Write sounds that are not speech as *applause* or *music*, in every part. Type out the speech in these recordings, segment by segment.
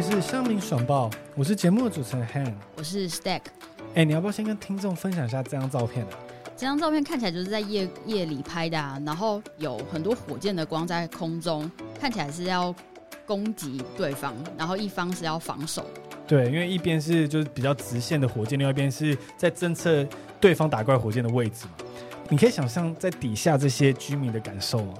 是乡民爽报，我是节目的主持人 Han，我是 Stack。哎，你要不要先跟听众分享一下这张照片呢？这张照片看起来就是在夜夜里拍的啊，然后有很多火箭的光在空中，看起来是要攻击对方，然后一方是要防守。对，因为一边是就是比较直线的火箭，另外一边是在侦测对方打怪火箭的位置嘛。你可以想象在底下这些居民的感受吗？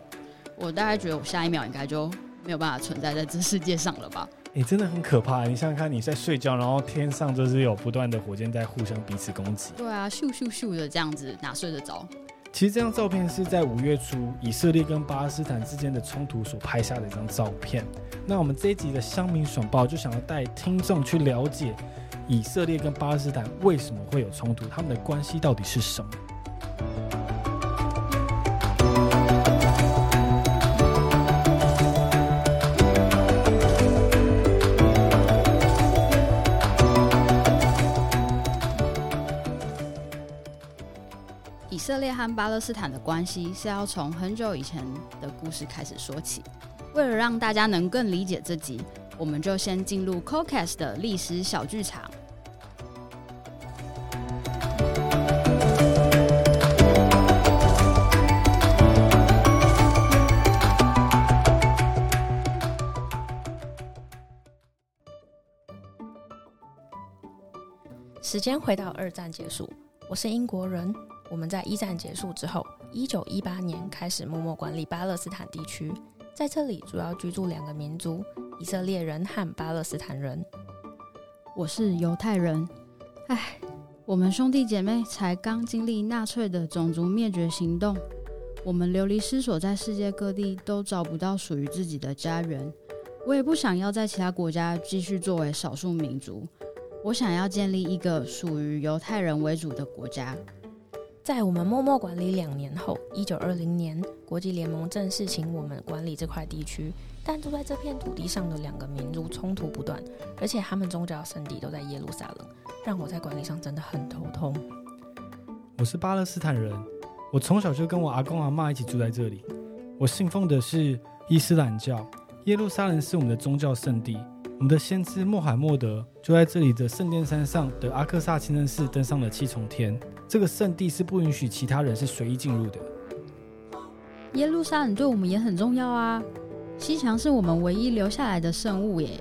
我大概觉得我下一秒应该就没有办法存在在这世界上了吧。你真的很可怕！你想想看，你在睡觉，然后天上就是有不断的火箭在互相彼此攻击。对啊，咻咻咻的这样子，哪睡得着？其实这张照片是在五月初以色列跟巴勒斯坦之间的冲突所拍下的一张照片。那我们这一集的乡民爽报就想要带听众去了解以色列跟巴勒斯坦为什么会有冲突，他们的关系到底是什么。列和巴勒斯坦的关系是要从很久以前的故事开始说起。为了让大家能更理解这集，我们就先进入 Cocas 的历史小剧场。时间回到二战结束，我是英国人。我们在一战结束之后，一九一八年开始默默管理巴勒斯坦地区，在这里主要居住两个民族：以色列人和巴勒斯坦人。我是犹太人。唉，我们兄弟姐妹才刚经历纳粹的种族灭绝行动，我们流离失所，在世界各地都找不到属于自己的家园。我也不想要在其他国家继续作为少数民族，我想要建立一个属于犹太人为主的国家。在我们默默管理两年后，一九二零年，国际联盟正式请我们管理这块地区。但住在这片土地上的两个民族冲突不断，而且他们宗教圣地都在耶路撒冷，让我在管理上真的很头痛。我是巴勒斯坦人，我从小就跟我阿公阿妈一起住在这里。我信奉的是伊斯兰教，耶路撒冷是我们的宗教圣地。我们的先知穆罕默德就在这里的圣殿山上的阿克萨清真寺登上了七重天。这个圣地是不允许其他人是随意进入的。耶路撒冷对我们也很重要啊，西墙是我们唯一留下来的圣物耶。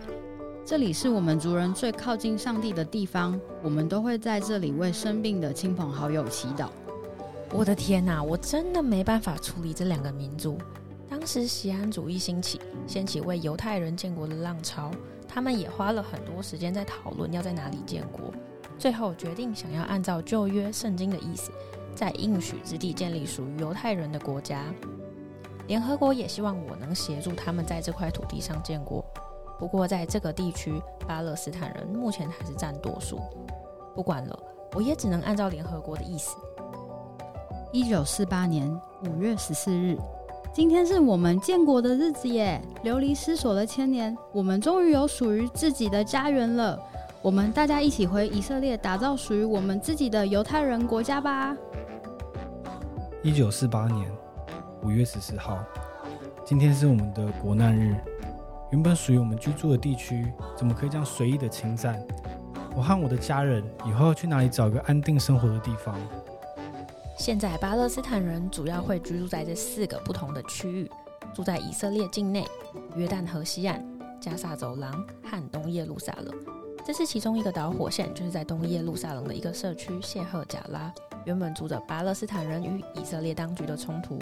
这里是我们族人最靠近上帝的地方，我们都会在这里为生病的亲朋好友祈祷。我的天哪，我真的没办法处理这两个民族。当时西安主义兴起，掀起为犹太人建国的浪潮。他们也花了很多时间在讨论要在哪里建国，最后决定想要按照旧约圣经的意思，在应许之地建立属于犹太人的国家。联合国也希望我能协助他们在这块土地上建国，不过在这个地区，巴勒斯坦人目前还是占多数。不管了，我也只能按照联合国的意思。一九四八年五月十四日。今天是我们建国的日子耶！流离失所的千年，我们终于有属于自己的家园了。我们大家一起回以色列，打造属于我们自己的犹太人国家吧。一九四八年五月十四号，今天是我们的国难日。原本属于我们居住的地区，怎么可以这样随意的侵占？我和我的家人以后要去哪里找一个安定生活的地方？现在巴勒斯坦人主要会居住在这四个不同的区域：住在以色列境内、约旦河西岸、加萨走廊和东耶路撒冷。这是其中一个导火线，就是在东耶路撒冷的一个社区谢赫贾拉，原本住着巴勒斯坦人与以色列当局的冲突。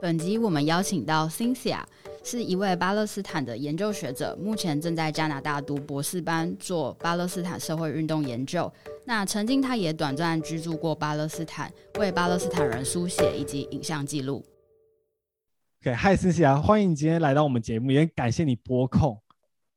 本集我们邀请到 Cynthia。是一位巴勒斯坦的研究学者，目前正在加拿大读博士班，做巴勒斯坦社会运动研究。那曾经他也短暂居住过巴勒斯坦，为巴勒斯坦人书写以及影像记录。OK，嗨，思琪啊，欢迎你今天来到我们节目，也感谢你拨空。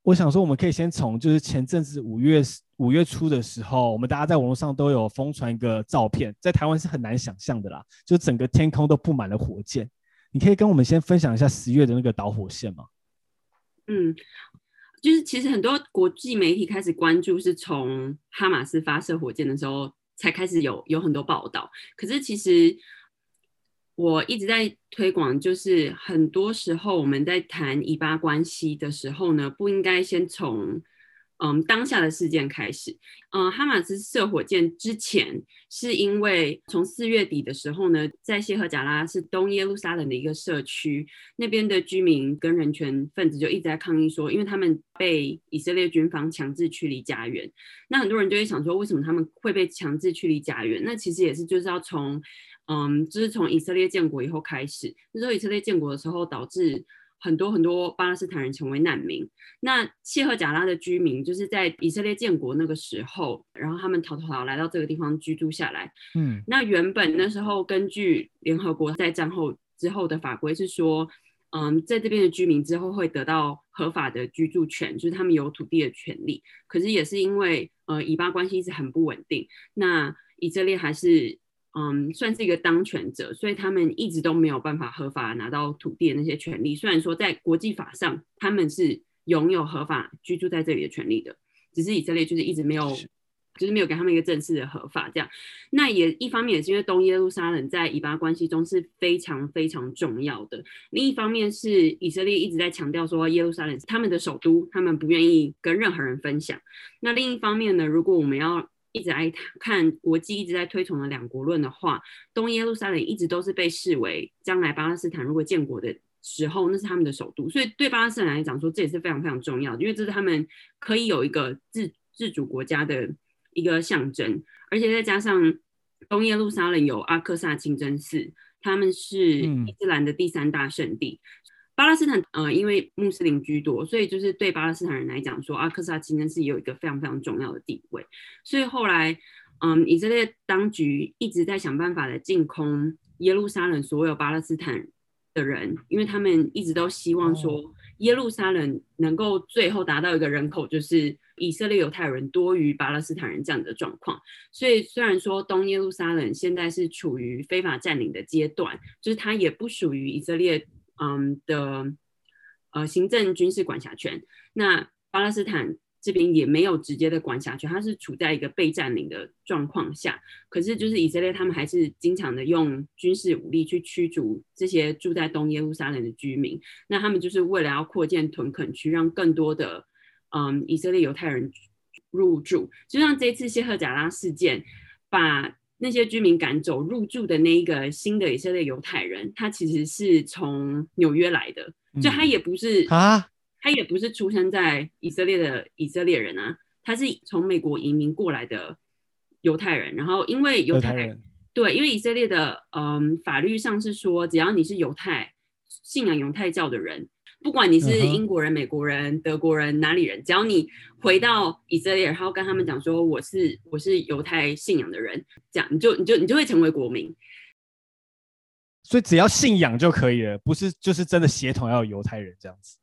我想说，我们可以先从就是前阵子五月五月初的时候，我们大家在网络上都有疯传一个照片，在台湾是很难想象的啦，就整个天空都布满了火箭。你可以跟我们先分享一下十月的那个导火线吗？嗯，就是其实很多国际媒体开始关注，是从哈马斯发射火箭的时候才开始有有很多报道。可是其实我一直在推广，就是很多时候我们在谈以巴关系的时候呢，不应该先从嗯当下的事件开始。嗯，哈马斯射火箭之前，是因为从四月底的时候呢，在谢赫贾拉是东耶路撒冷的一个社区，那边的居民跟人权分子就一直在抗议说，因为他们被以色列军方强制驱离家园。那很多人就会想说，为什么他们会被强制驱离家园？那其实也是就是要从。嗯，就是从以色列建国以后开始，那时候以色列建国的时候，导致很多很多巴勒斯坦人成为难民。那谢赫贾拉的居民就是在以色列建国那个时候，然后他们逃逃逃来到这个地方居住下来。嗯，那原本那时候根据联合国在战后之后的法规是说，嗯，在这边的居民之后会得到合法的居住权，就是他们有土地的权利。可是也是因为呃以巴关系一直很不稳定，那以色列还是。嗯，算是一个当权者，所以他们一直都没有办法合法拿到土地的那些权利。虽然说在国际法上他们是拥有合法居住在这里的权利的，只是以色列就是一直没有，就是没有给他们一个正式的合法这样。那也一方面也是因为东耶路撒冷在以巴关系中是非常非常重要的，另一方面是以色列一直在强调说耶路撒冷是他们的首都，他们不愿意跟任何人分享。那另一方面呢，如果我们要一直在看国际一直在推崇的两国论的话，东耶路撒冷一直都是被视为将来巴勒斯坦如果建国的时候，那是他们的首都。所以对巴勒斯坦来讲说，这也是非常非常重要的，因为这是他们可以有一个自自主国家的一个象征。而且再加上东耶路撒冷有阿克萨清真寺，他们是伊斯兰的第三大圣地。巴勒斯坦，呃，因为穆斯林居多，所以就是对巴勒斯坦人来讲，说阿克萨清真寺有一个非常非常重要的地位。所以后来，嗯，以色列当局一直在想办法的净空耶路撒冷所有巴勒斯坦的人，因为他们一直都希望说耶路撒冷能够最后达到一个人口就是以色列犹太人多于巴勒斯坦人这样的状况。所以虽然说东耶路撒冷现在是处于非法占领的阶段，就是它也不属于以色列。嗯的呃行政军事管辖权，那巴勒斯坦这边也没有直接的管辖权，它是处在一个被占领的状况下。可是就是以色列他们还是经常的用军事武力去驱逐这些住在东耶路撒冷的居民。那他们就是为了要扩建屯垦区，让更多的嗯以色列犹太人入住。就像这次谢赫贾拉事件，把。那些居民赶走入住的那一个新的以色列犹太人，他其实是从纽约来的，就他也不是啊，他也不是出生在以色列的以色列人啊，他是从美国移民过来的犹太人。然后因为犹太人对，因为以色列的嗯法律上是说，只要你是犹太信仰犹太教的人。不管你是英国人、美国人、德国人哪里人，只要你回到以色列，然后跟他们讲说我是我是犹太信仰的人，这样你就你就你就会成为国民。所以只要信仰就可以了，不是就是真的血统要犹太人这样子。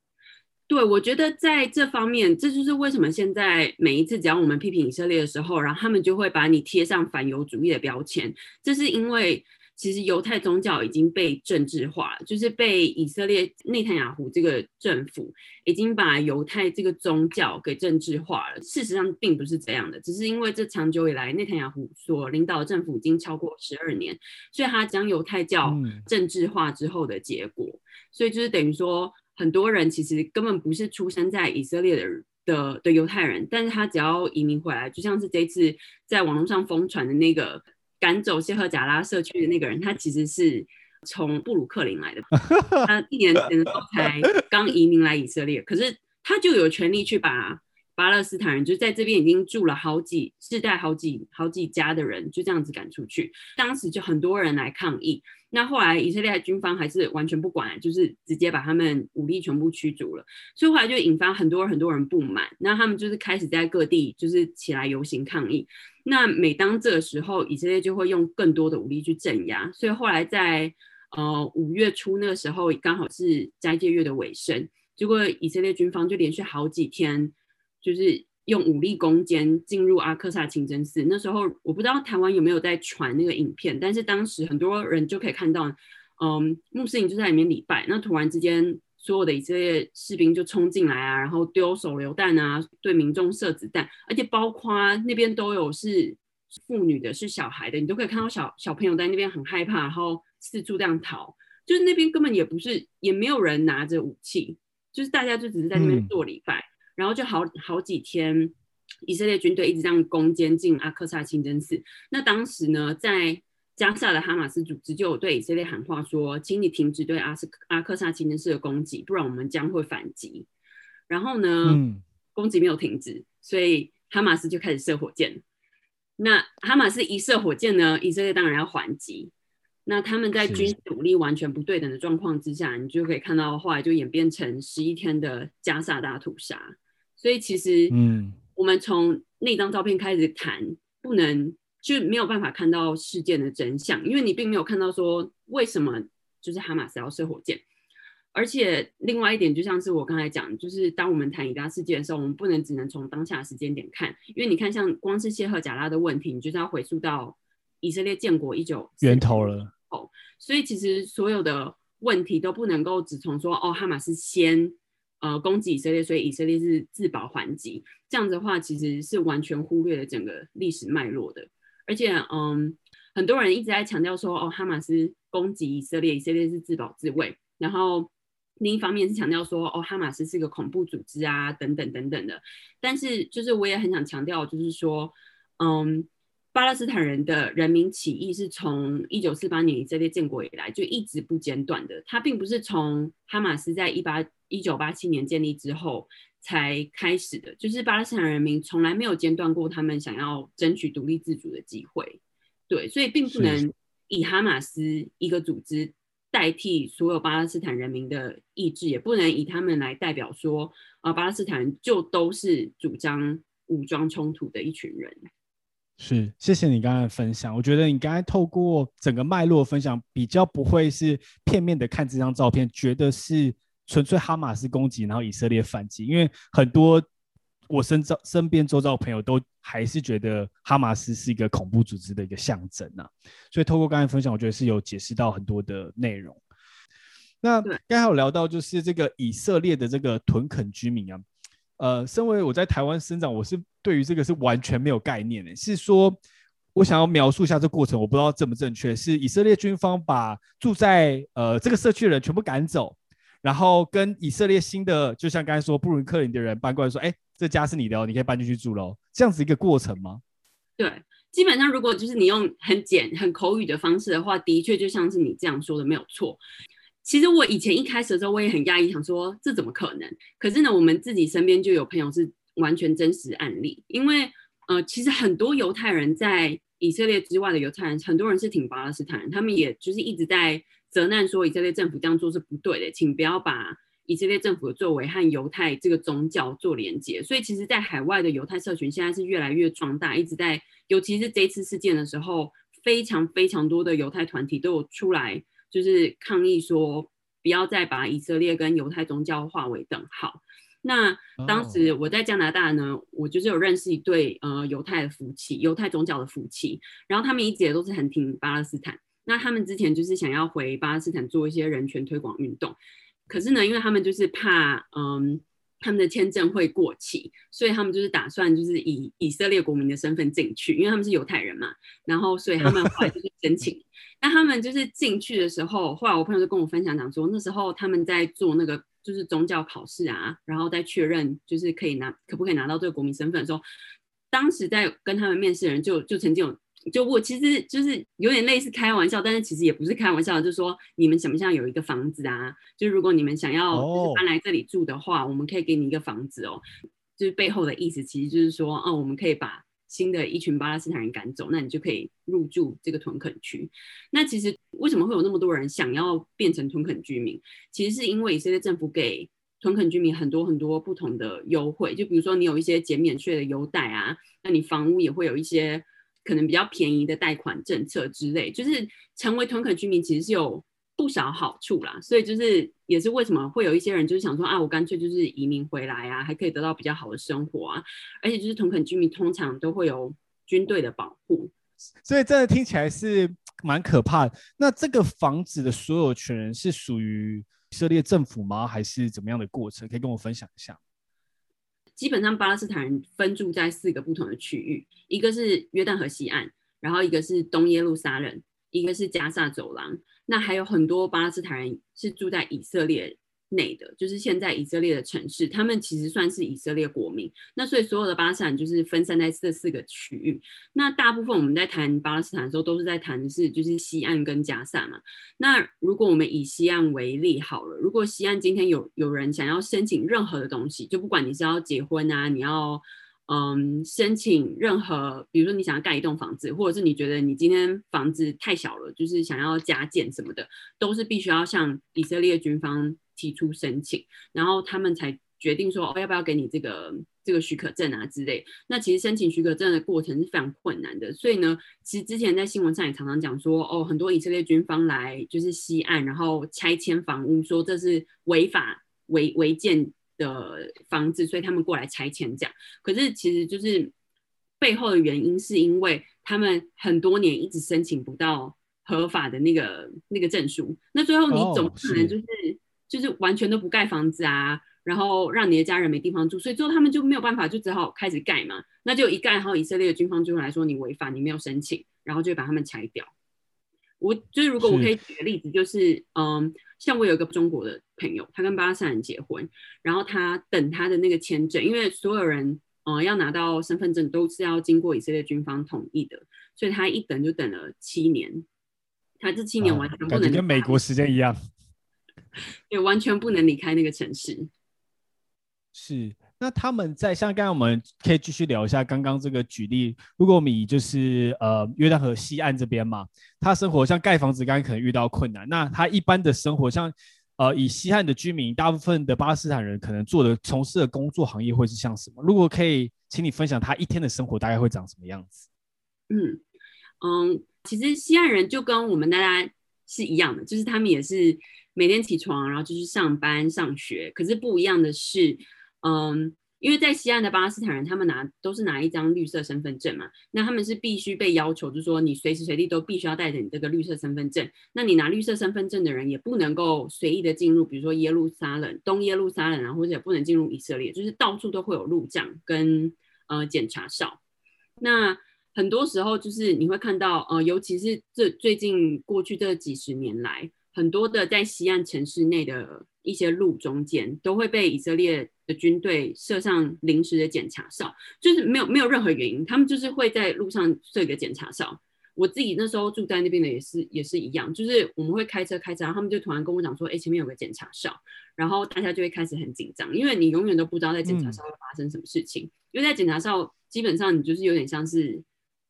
对，我觉得在这方面，这就是为什么现在每一次只要我们批评以色列的时候，然后他们就会把你贴上反犹主义的标签，这是因为。其实犹太宗教已经被政治化了，就是被以色列内塔雅胡这个政府已经把犹太这个宗教给政治化了。事实上并不是这样的，只是因为这长久以来内塔雅胡所领导的政府已经超过十二年，所以他将犹太教政治化之后的结果。所以就是等于说，很多人其实根本不是出生在以色列的的的犹太人，但是他只要移民回来，就像是这次在网络上疯传的那个。赶走谢赫贾拉社区的那个人，他其实是从布鲁克林来的。*laughs* 他一年前的时候才刚移民来以色列，可是他就有权利去把巴勒斯坦人，就在这边已经住了好几世代、好几好几家的人，就这样子赶出去。当时就很多人来抗议。那后来以色列军方还是完全不管，就是直接把他们武力全部驱逐了。所以后来就引发很多很多人不满，那他们就是开始在各地就是起来游行抗议。那每当这个时候，以色列就会用更多的武力去镇压。所以后来在呃五月初那个时候，刚好是斋戒月的尾声，结果以色列军方就连续好几天就是用武力攻坚进入阿克萨清真寺。那时候我不知道台湾有没有在传那个影片，但是当时很多人就可以看到，嗯，穆斯林就在里面礼拜，那突然之间。所有的以色列士兵就冲进来啊，然后丢手榴弹啊，对民众射子弹，而且包括那边都有是妇女的，是小孩的，你都可以看到小小朋友在那边很害怕，然后四处这样逃，就是那边根本也不是，也没有人拿着武器，就是大家就只是在那边做礼拜，然后就好好几天，以色列军队一直这样攻坚进阿克萨清真寺。那当时呢，在加萨的哈马斯组织就有对以色列喊话说：“请你停止对阿斯阿克萨清真寺的攻击，不然我们将会反击。”然后呢，攻击没有停止，所以哈马斯就开始射火箭。那哈马斯一射火箭呢，以色列当然要还击。那他们在军事武力完全不对等的状况之下，你就可以看到后来就演变成十一天的加萨大屠杀。所以其实，嗯，我们从那张照片开始谈，不能。就没有办法看到事件的真相，因为你并没有看到说为什么就是哈马斯要射火箭，而且另外一点就像是我刚才讲，就是当我们谈以拉事件的时候，我们不能只能从当下时间点看，因为你看像光是谢赫贾拉的问题，你就是要回溯到以色列建国一九源头了哦，所以其实所有的问题都不能够只从说哦哈马斯先呃攻击以色列，所以以色列是自保还击，这样的话其实是完全忽略了整个历史脉络的。而且，嗯，很多人一直在强调说，哦，哈马斯攻击以色列，以色列是自保自卫。然后另一方面是强调说，哦，哈马斯是个恐怖组织啊，等等等等的。但是，就是我也很想强调，就是说，嗯，巴勒斯坦人的人民起义是从一九四八年以色列建国以来就一直不间断的。它并不是从哈马斯在一八一九八七年建立之后。才开始的，就是巴勒斯坦人民从来没有间断过他们想要争取独立自主的机会，对，所以并不能以哈马斯一个组织代替所有巴勒斯坦人民的意志，也不能以他们来代表说啊，巴勒斯坦人就都是主张武装冲突的一群人。是，谢谢你刚才的分享，我觉得你刚才透过整个脉络分享，比较不会是片面的看这张照片，觉得是。纯粹哈马斯攻击，然后以色列反击，因为很多我身周身边周遭的朋友都还是觉得哈马斯是一个恐怖组织的一个象征呐。所以透过刚才分享，我觉得是有解释到很多的内容。那刚才有聊到就是这个以色列的这个屯垦居民啊，呃，身为我在台湾生长，我是对于这个是完全没有概念的。是说我想要描述一下这过程，我不知道正不正确。是以色列军方把住在呃这个社区的人全部赶走。然后跟以色列新的，就像刚才说布鲁克林的人搬过来说，哎，这家是你的哦，你可以搬进去住喽，这样子一个过程吗？对，基本上如果就是你用很简、很口语的方式的话，的确就像是你这样说的没有错。其实我以前一开始的时候，我也很讶异，想说这怎么可能？可是呢，我们自己身边就有朋友是完全真实案例，因为呃，其实很多犹太人在以色列之外的犹太人，很多人是挺巴勒斯坦人，他们也就是一直在。责难说以色列政府这样做是不对的，请不要把以色列政府的作为和犹太这个宗教做连接。所以，其实，在海外的犹太社群现在是越来越壮大，一直在，尤其是这次事件的时候，非常非常多的犹太团体都有出来，就是抗议说，不要再把以色列跟犹太宗教划为等号。那当时我在加拿大呢，我就是有认识一对呃犹太的夫妻，犹太宗教的夫妻，然后他们一直也都是很挺巴勒斯坦。那他们之前就是想要回巴勒斯坦做一些人权推广运动，可是呢，因为他们就是怕，嗯，他们的签证会过期，所以他们就是打算就是以以色列国民的身份进去，因为他们是犹太人嘛。然后，所以他们后来就是 *laughs* 申请。那他们就是进去的时候，后来我朋友就跟我分享讲说，那时候他们在做那个就是宗教考试啊，然后再确认就是可以拿可不可以拿到这个国民身份的时候，当时在跟他们面试的人就就曾经有。就我其实就是有点类似开玩笑，但是其实也不是开玩笑，就是说你们想不想有一个房子啊？就是如果你们想要就是搬来这里住的话，我们可以给你一个房子哦。就是背后的意思其实就是说，哦，我们可以把新的一群巴勒斯坦人赶走，那你就可以入住这个屯垦区。那其实为什么会有那么多人想要变成屯垦居民？其实是因为以色列政府给屯垦居民很多很多不同的优惠，就比如说你有一些减免税的优待啊，那你房屋也会有一些。可能比较便宜的贷款政策之类，就是成为屯垦居民其实是有不少好处啦。所以就是也是为什么会有一些人就是想说啊，我干脆就是移民回来啊，还可以得到比较好的生活啊。而且就是屯垦居民通常都会有军队的保护，所以真的听起来是蛮可怕的。那这个房子的所有权人是属于以色列政府吗？还是怎么样的过程？可以跟我分享一下。基本上巴勒斯坦人分住在四个不同的区域，一个是约旦河西岸，然后一个是东耶路撒冷，一个是加萨走廊，那还有很多巴勒斯坦人是住在以色列。内的，就是现在以色列的城市，他们其实算是以色列国民。那所以所有的巴勒斯坦就是分散在这四个区域。那大部分我们在谈巴勒斯坦的时候，都是在谈的是就是西岸跟加萨嘛。那如果我们以西岸为例好了，如果西岸今天有有人想要申请任何的东西，就不管你是要结婚啊，你要嗯申请任何，比如说你想要盖一栋房子，或者是你觉得你今天房子太小了，就是想要加建什么的，都是必须要向以色列军方。提出申请，然后他们才决定说哦，要不要给你这个这个许可证啊之类。那其实申请许可证的过程是非常困难的，所以呢，其实之前在新闻上也常常讲说，哦，很多以色列军方来就是西岸，然后拆迁房屋，说这是违法违违建的房子，所以他们过来拆迁这样。可是其实就是背后的原因，是因为他们很多年一直申请不到合法的那个那个证书，那最后你总不可能就是。就是完全都不盖房子啊，然后让你的家人没地方住，所以最后他们就没有办法，就只好开始盖嘛。那就一盖，然后以色列的军方就会来说你违法，你没有申请，然后就把他们拆掉。我就是如果我可以举个例子，就是嗯，像我有一个中国的朋友，他跟巴勒斯坦人结婚，然后他等他的那个签证，因为所有人嗯要拿到身份证都是要经过以色列军方同意的，所以他一等就等了七年，他这七年完全不能跟美国时间一样。也完全不能离开那个城市。*laughs* 是，那他们在像刚刚我们可以继续聊一下刚刚这个举例。如果我们以就是呃约旦河西岸这边嘛，他生活像盖房子，刚刚可能遇到困难。那他一般的生活，像呃以西岸的居民，大部分的巴勒斯坦人可能做的从事的工作行业会是像什么？如果可以，请你分享他一天的生活大概会长什么样子？嗯嗯，其实西岸人就跟我们大家是一样的，就是他们也是。每天起床，然后就去上班、上学。可是不一样的是，嗯，因为在西岸的巴勒斯坦人，他们拿都是拿一张绿色身份证嘛，那他们是必须被要求，就是说你随时随地都必须要带着你这个绿色身份证。那你拿绿色身份证的人也不能够随意的进入，比如说耶路撒冷、东耶路撒冷啊，或者也不能进入以色列，就是到处都会有路障跟呃检查哨。那很多时候就是你会看到，呃，尤其是这最近过去这几十年来。很多的在西岸城市内的一些路中间，都会被以色列的军队设上临时的检查哨，就是没有没有任何原因，他们就是会在路上设一个检查哨。我自己那时候住在那边的也是也是一样，就是我们会开车开车，然后他们就突然跟我讲说，哎，前面有个检查哨，然后大家就会开始很紧张，因为你永远都不知道在检查哨会发生什么事情，因为在检查哨基本上你就是有点像是。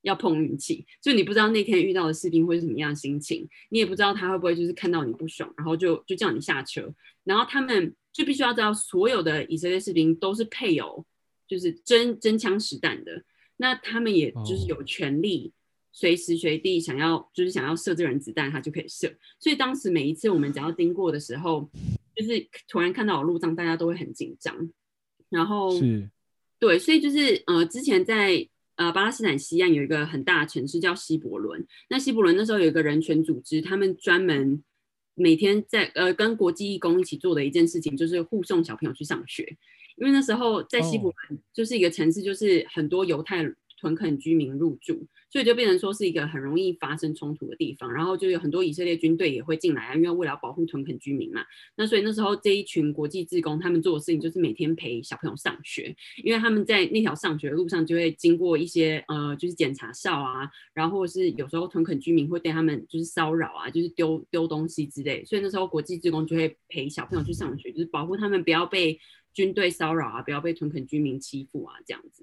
要碰运气，就你不知道那天遇到的士兵会是什么样的心情，你也不知道他会不会就是看到你不爽，然后就就叫你下车，然后他们就必须要知道所有的以色列士兵都是配有就是真真枪实弹的，那他们也就是有权利随时随地想要就是想要射这人子弹，他就可以射。所以当时每一次我们只要经过的时候，就是突然看到有路障，大家都会很紧张，然后是，对，所以就是呃之前在。呃，巴勒斯坦西岸有一个很大的城市叫希伯伦。那希伯伦那时候有一个人权组织，他们专门每天在呃跟国际义工一起做的一件事情，就是护送小朋友去上学。因为那时候在希伯伦就是一个城市，就是很多犹太屯垦居民入住。所以就变成说是一个很容易发生冲突的地方，然后就有很多以色列军队也会进来啊，因为为了保护屯垦居民嘛。那所以那时候这一群国际志工他们做的事情就是每天陪小朋友上学，因为他们在那条上学的路上就会经过一些呃就是检查哨啊，然后或是有时候屯垦居民会对他们就是骚扰啊，就是丢丢东西之类。所以那时候国际志工就会陪小朋友去上学，就是保护他们不要被军队骚扰啊，不要被屯垦居民欺负啊这样子。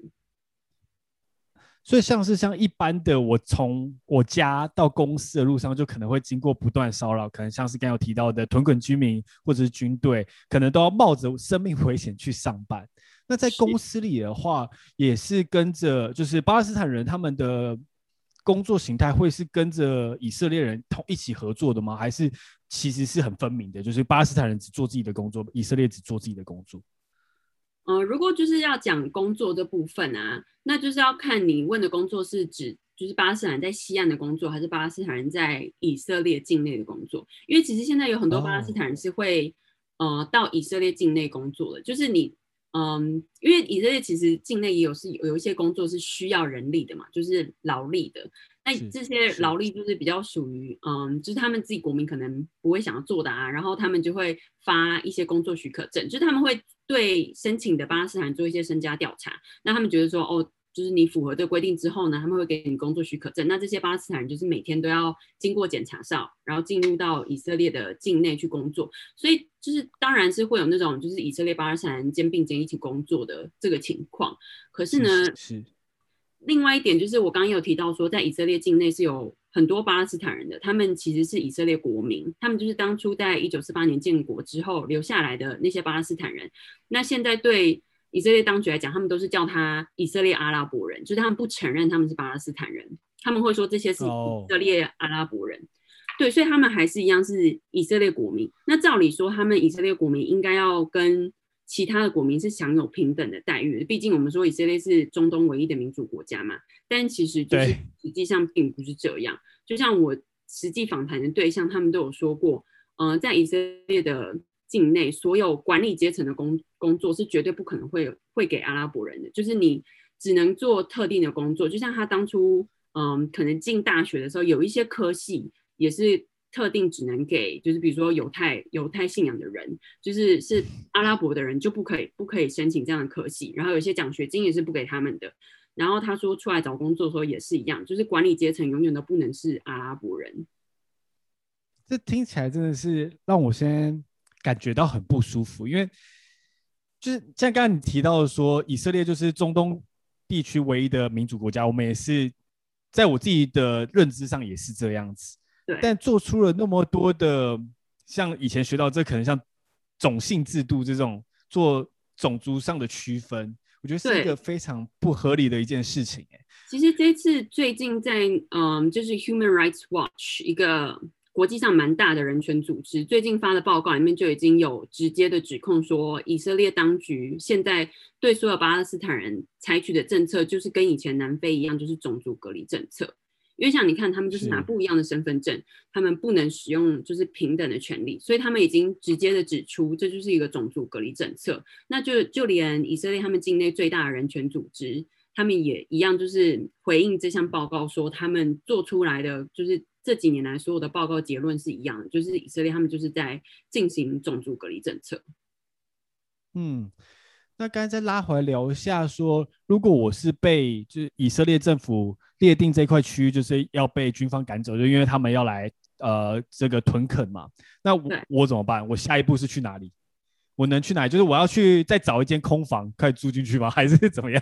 所以像是像一般的，我从我家到公司的路上，就可能会经过不断骚扰，可能像是刚有提到的屯垦居民或者是军队，可能都要冒着生命危险去上班。那在公司里的话，也是跟着就是巴勒斯坦人他们的工作形态会是跟着以色列人同一起合作的吗？还是其实是很分明的，就是巴勒斯坦人只做自己的工作，以色列只做自己的工作？呃，如果就是要讲工作这部分啊，那就是要看你问的工作是指就是巴勒斯坦在西岸的工作，还是巴勒斯坦人在以色列境内的工作？因为其实现在有很多巴勒斯坦人是会呃到以色列境内工作的，就是你嗯，因为以色列其实境内也有是有一些工作是需要人力的嘛，就是劳力的。那这些劳力就是比较属于，嗯，就是他们自己国民可能不会想要做的啊，然后他们就会发一些工作许可证，就是他们会对申请的巴勒斯坦做一些身家调查，那他们觉得说，哦。就是你符合这个规定之后呢，他们会给你工作许可证。那这些巴勒斯坦人就是每天都要经过检查哨，然后进入到以色列的境内去工作。所以就是当然是会有那种就是以色列巴勒斯坦人肩并肩一起工作的这个情况。可是呢，是另外一点就是我刚刚有提到说，在以色列境内是有很多巴勒斯坦人的，他们其实是以色列国民，他们就是当初在一九四八年建国之后留下来的那些巴勒斯坦人。那现在对。以色列当局来讲，他们都是叫他以色列阿拉伯人，就是他们不承认他们是巴勒斯坦人，他们会说这些是以色列阿拉伯人。对，所以他们还是一样是以色列国民。那照理说，他们以色列国民应该要跟其他的国民是享有平等的待遇。毕竟我们说以色列是中东唯一的民主国家嘛，但其实就是实际上并不是这样。就像我实际访谈的对象，他们都有说过，嗯，在以色列的。境内所有管理阶层的工工作是绝对不可能会会给阿拉伯人的，就是你只能做特定的工作。就像他当初，嗯，可能进大学的时候，有一些科系也是特定只能给，就是比如说犹太犹太信仰的人，就是是阿拉伯的人就不可以不可以申请这样的科系。然后有些奖学金也是不给他们的。然后他说出来找工作的时候也是一样，就是管理阶层永远都不能是阿拉伯人。这听起来真的是让我先。感觉到很不舒服，因为就是像刚刚你提到的说，以色列就是中东地区唯一的民主国家，我们也是在我自己的认知上也是这样子。对。但做出了那么多的，像以前学到这可能像种姓制度这种做种族上的区分，我觉得是一个非常不合理的一件事情。哎，其实这次最近在嗯，就是 Human Rights Watch 一个。国际上蛮大的人权组织最近发的报告里面就已经有直接的指控说，以色列当局现在对所有巴勒斯坦人采取的政策就是跟以前南非一样，就是种族隔离政策。因为像你看，他们就是拿不一样的身份证，他们不能使用就是平等的权利，所以他们已经直接的指出，这就是一个种族隔离政策。那就就连以色列他们境内最大的人权组织，他们也一样，就是回应这项报告说，他们做出来的就是。这几年来，所有的报告结论是一样的，就是以色列他们就是在进行种族隔离政策。嗯，那刚才再拉回来聊一下，说如果我是被就是以色列政府列定这块区域，就是要被军方赶走，就因为他们要来呃这个屯垦嘛，那我我怎么办？我下一步是去哪里？我能去哪里？就是我要去再找一间空房可以住进去吗？*laughs* 还是怎么样？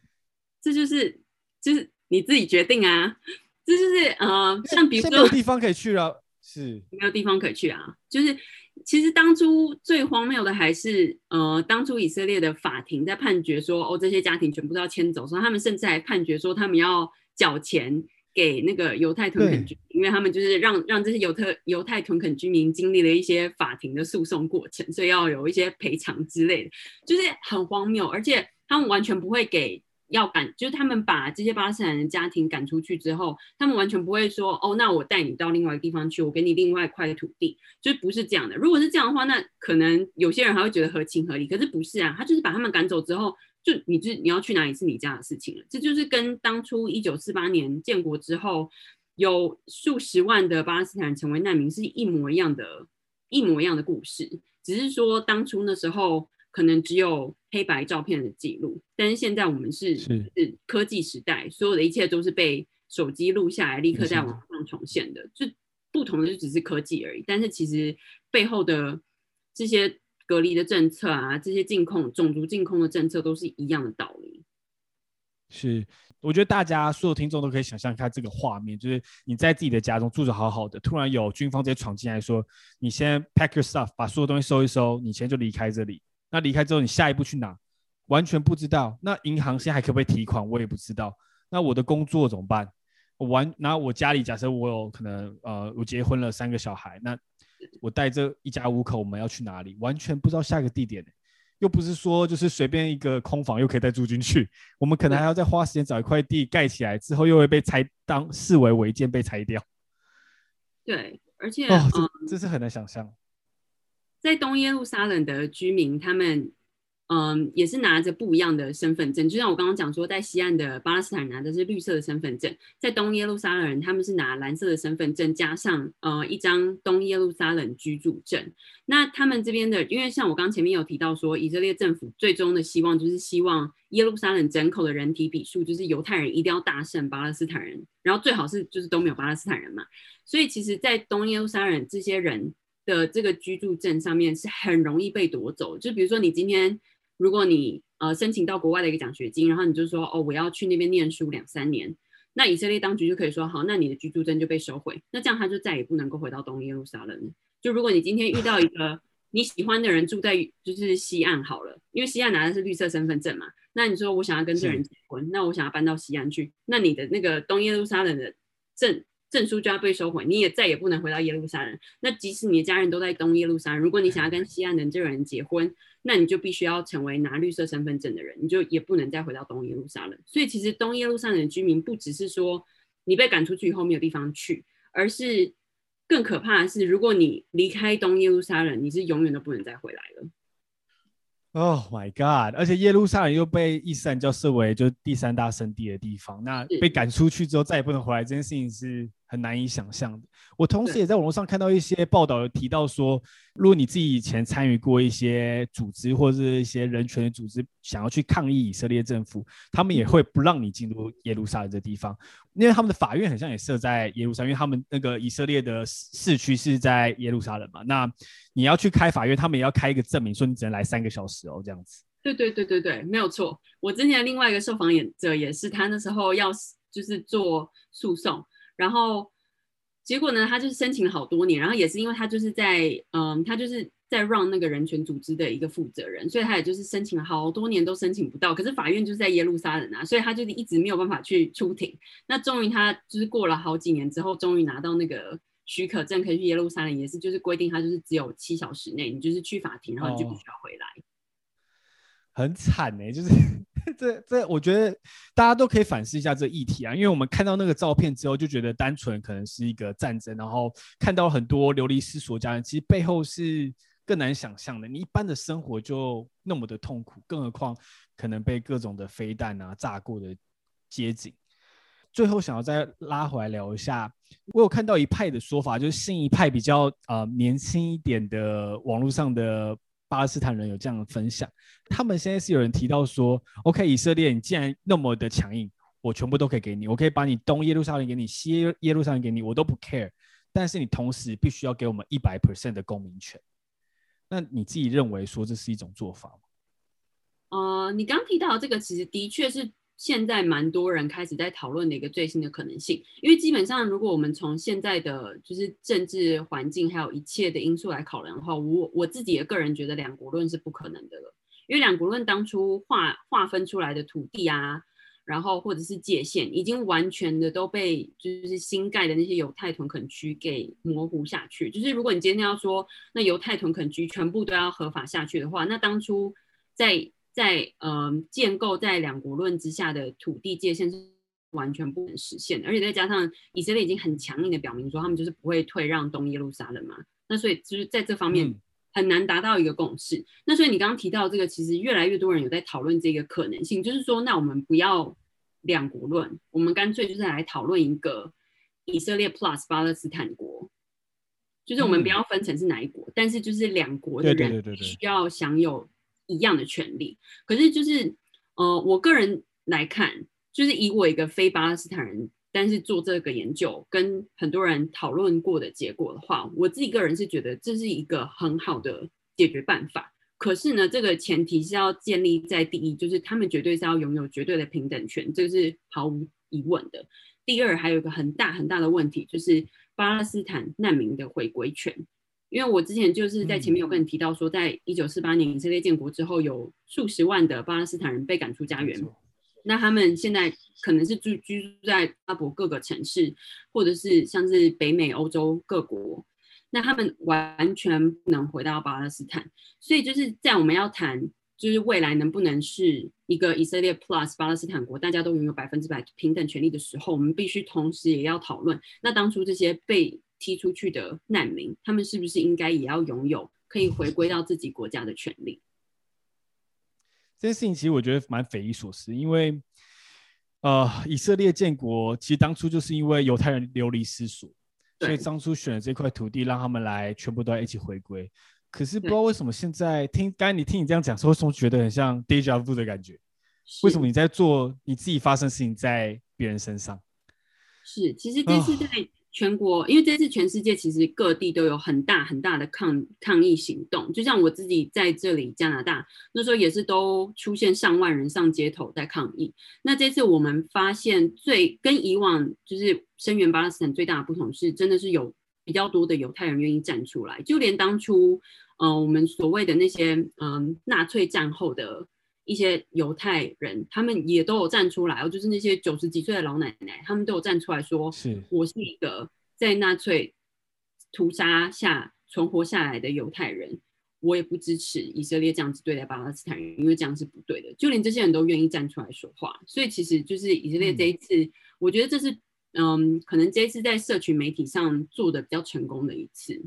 *laughs* 这就是就是你自己决定啊。这就是呃，像比如说，没有地方可以去了，是没有地方可以去啊。就是其实当初最荒谬的还是呃，当初以色列的法庭在判决说，哦，这些家庭全部都要迁走，说他们甚至还判决说，他们要缴钱给那个犹太屯垦居民，因为他们就是让让这些犹特犹太屯垦居民经历了一些法庭的诉讼过程，所以要有一些赔偿之类的，就是很荒谬，而且他们完全不会给。要赶，就是他们把这些巴勒斯坦人家庭赶出去之后，他们完全不会说，哦，那我带你到另外一个地方去，我给你另外一块土地，就不是这样的。如果是这样的话，那可能有些人还会觉得合情合理。可是不是啊，他就是把他们赶走之后，就你就你要去哪里是你家的事情了。这就是跟当初一九四八年建国之后，有数十万的巴勒斯坦人成为难民是一模一样的，一模一样的故事。只是说当初那时候。可能只有黑白照片的记录，但是现在我们是是科技时代，所有的一切都是被手机录下来，立刻在网上重现的。就不同的就只是科技而已，但是其实背后的这些隔离的政策啊，这些禁控、种族禁控的政策都是一样的道理。是，我觉得大家所有听众都可以想象一下这个画面，就是你在自己的家中住着好好的，突然有军方直接闯进来，说你先 pack your stuff，把所有东西收一收，你先就离开这里。那离开之后，你下一步去哪？完全不知道。那银行现在还可不可以提款？我也不知道。那我的工作怎么办？我完，那我家里假设我有可能，呃，我结婚了三个小孩，那我带这一家五口，我们要去哪里？完全不知道下一个地点，又不是说就是随便一个空房又可以再住进去，我们可能还要再花时间找一块地盖起来，之后又会被拆当视为违建被拆掉。对，而且哦，这是很难想象。在东耶路撒冷的居民，他们嗯，也是拿着不一样的身份证，就像我刚刚讲说，在西岸的巴勒斯坦拿的是绿色的身份证，在东耶路撒冷人他们是拿蓝色的身份证，加上呃一张东耶路撒冷居住证。那他们这边的，因为像我刚前面有提到说，以色列政府最终的希望就是希望耶路撒冷整口的人体比数，就是犹太人一定要大胜巴勒斯坦人，然后最好是就是都没有巴勒斯坦人嘛。所以其实，在东耶路撒冷这些人的这个居住证上面是很容易被夺走，就比如说你今天。如果你呃申请到国外的一个奖学金，然后你就说哦我要去那边念书两三年，那以色列当局就可以说好，那你的居住证就被收回，那这样他就再也不能够回到东耶路撒冷。就如果你今天遇到一个你喜欢的人住在就是西岸好了，因为西岸拿的是绿色身份证嘛，那你说我想要跟这人结婚，那我想要搬到西岸去，那你的那个东耶路撒冷的证。证书就要被收回，你也再也不能回到耶路撒冷。那即使你的家人都在东耶路撒冷，如果你想要跟西岸的这个人结婚，那你就必须要成为拿绿色身份证的人，你就也不能再回到东耶路撒冷。所以其实东耶路撒冷的居民不只是说你被赶出去以后没有地方去，而是更可怕的是，如果你离开东耶路撒冷，你是永远都不能再回来了。Oh my god！而且耶路撒冷又被伊斯兰教视为就是第三大圣地的地方，那被赶出去之后再也不能回来，这件事情是。很难以想象的。我同时也在网络上看到一些报道，有提到说，如果你自己以前参与过一些组织或者是一些人权的组织，想要去抗议以色列政府，他们也会不让你进入耶路撒冷这地方，因为他们的法院好像也设在耶路撒冷，因为他们那个以色列的市区是在耶路撒冷嘛。那你要去开法院，他们也要开一个证明，说你只能来三个小时哦，这样子。对对对对对，没有错。我之前另外一个受访者也是，他那时候要就是做诉讼。然后结果呢？他就是申请了好多年，然后也是因为他就是在嗯，他就是在让那个人权组织的一个负责人，所以他也就是申请了好多年都申请不到。可是法院就是在耶路撒冷啊，所以他就是一直没有办法去出庭。那终于他就是过了好几年之后，终于拿到那个许可证，可以去耶路撒冷，也是就是规定他就是只有七小时内，你就是去法庭，然后你就必须要回来。很惨哎，就是。这这，我觉得大家都可以反思一下这议题啊，因为我们看到那个照片之后，就觉得单纯可能是一个战争，然后看到很多流离失所家人，其实背后是更难想象的。你一般的生活就那么的痛苦，更何况可能被各种的飞弹啊炸过的街景。最后想要再拉回来聊一下，我有看到一派的说法，就是新一派比较呃年轻一点的网络上的。巴勒斯坦人有这样的分享，他们现在是有人提到说，OK，以色列，你既然那么的强硬，我全部都可以给你，我可以把你东耶路撒冷给你，西耶路撒冷给你，我都不 care，但是你同时必须要给我们一百 percent 的公民权。那你自己认为说这是一种做法吗？呃，你刚提到这个，其实的确是。现在蛮多人开始在讨论的一个最新的可能性，因为基本上，如果我们从现在的就是政治环境还有一切的因素来考量的话，我我自己的个人觉得两国论是不可能的了，因为两国论当初划划分出来的土地啊，然后或者是界限，已经完全的都被就是新盖的那些犹太屯垦区给模糊下去。就是如果你今天要说那犹太屯垦区全部都要合法下去的话，那当初在在呃建构在两国论之下的土地界限是完全不能实现的，而且再加上以色列已经很强硬的表明说他们就是不会退让东耶路撒冷嘛，那所以就是在这方面很难达到一个共识。那所以你刚刚提到这个，其实越来越多人有在讨论这个可能性，就是说那我们不要两国论，我们干脆就是来讨论一个以色列 plus 巴勒斯坦国，就是我们不要分成是哪一国，但是就是两国的人需要享有。一样的权利，可是就是，呃，我个人来看，就是以我一个非巴勒斯坦人，但是做这个研究跟很多人讨论过的结果的话，我自己个人是觉得这是一个很好的解决办法。可是呢，这个前提是要建立在第一，就是他们绝对是要拥有绝对的平等权，这个是毫无疑问的。第二，还有一个很大很大的问题，就是巴勒斯坦难民的回归权。因为我之前就是在前面有跟你提到说，在一九四八年以色列建国之后，有数十万的巴勒斯坦人被赶出家园，那他们现在可能是住居住在阿伯各个城市，或者是像是北美、欧洲各国，那他们完全不能回到巴勒斯坦。所以就是在我们要谈，就是未来能不能是一个以色列 Plus 巴勒斯坦国，大家都拥有百分之百平等权利的时候，我们必须同时也要讨论，那当初这些被踢出去的难民，他们是不是应该也要拥有可以回归到自己国家的权利？这件事情其实我觉得蛮匪夷所思，因为呃，以色列建国其实当初就是因为犹太人流离失所，所以当初选了这块土地让他们来全部都要一起回归。可是不知道为什么现在听刚才你听你这样讲，为什么觉得很像 deja vu 的感觉？为什么你在做你自己发生事情在别人身上？是，其实这次在。全国，因为这次全世界其实各地都有很大很大的抗抗议行动，就像我自己在这里加拿大，那时候也是都出现上万人上街头在抗议。那这次我们发现最跟以往就是声援巴勒斯坦最大的不同是，真的是有比较多的犹太人愿意站出来，就连当初，呃，我们所谓的那些嗯纳粹战后的。一些犹太人，他们也都有站出来，哦，就是那些九十几岁的老奶奶，他们都有站出来说：“是我是一个在纳粹屠杀下存活下来的犹太人，我也不支持以色列这样子对待巴勒斯坦人，因为这样是不对的。”就连这些人都愿意站出来说话，所以其实就是以色列这一次，我觉得这是嗯，可能这一次在社群媒体上做的比较成功的一次。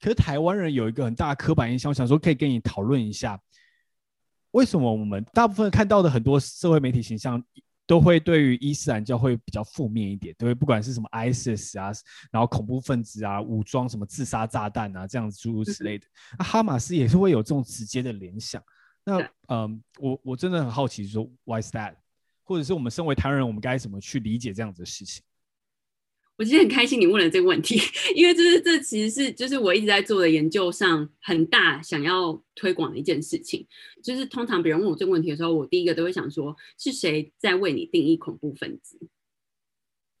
可是台湾人有一个很大的刻板印象，我想说可以跟你讨论一下。为什么我们大部分看到的很多社会媒体形象都会对于伊斯兰教会比较负面一点？对，不管是什么 ISIS 啊，然后恐怖分子啊，武装什么自杀炸弹啊，这样子诸如此类的。那哈马斯也是会有这种直接的联想。那嗯，我我真的很好奇，说 Why is that？或者是我们身为台湾人，我们该怎么去理解这样子的事情？我其实很开心你问了这个问题，*laughs* 因为这是这其实是就是我一直在做的研究上很大想要推广的一件事情。就是通常别人问我这个问题的时候，我第一个都会想说，是谁在为你定义恐怖分子？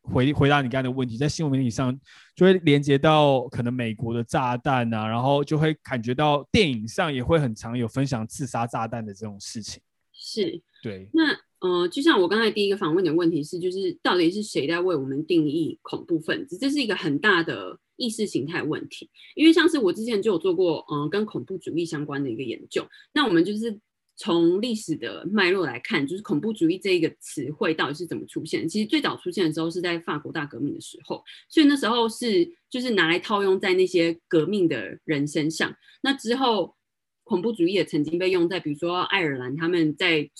回回答你刚才的问题，在新闻媒体上就会连接到可能美国的炸弹啊，然后就会感觉到电影上也会很常有分享自杀炸弹的这种事情。是，对，那。呃，就像我刚才第一个访问的问题是，就是到底是谁在为我们定义恐怖分子？这是一个很大的意识形态问题。因为像是我之前就有做过，嗯，跟恐怖主义相关的一个研究。那我们就是从历史的脉络来看，就是恐怖主义这一个词汇到底是怎么出现？其实最早出现的时候是在法国大革命的时候，所以那时候是就是拿来套用在那些革命的人身上。那之后，恐怖主义也曾经被用在比如说爱尔兰他们在。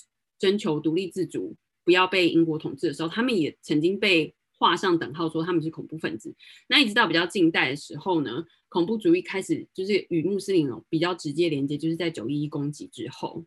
征求独立自主，不要被英国统治的时候，他们也曾经被画上等号，说他们是恐怖分子。那一直到比较近代的时候呢，恐怖主义开始就是与穆斯林比较直接连接，就是在九一一攻击之后。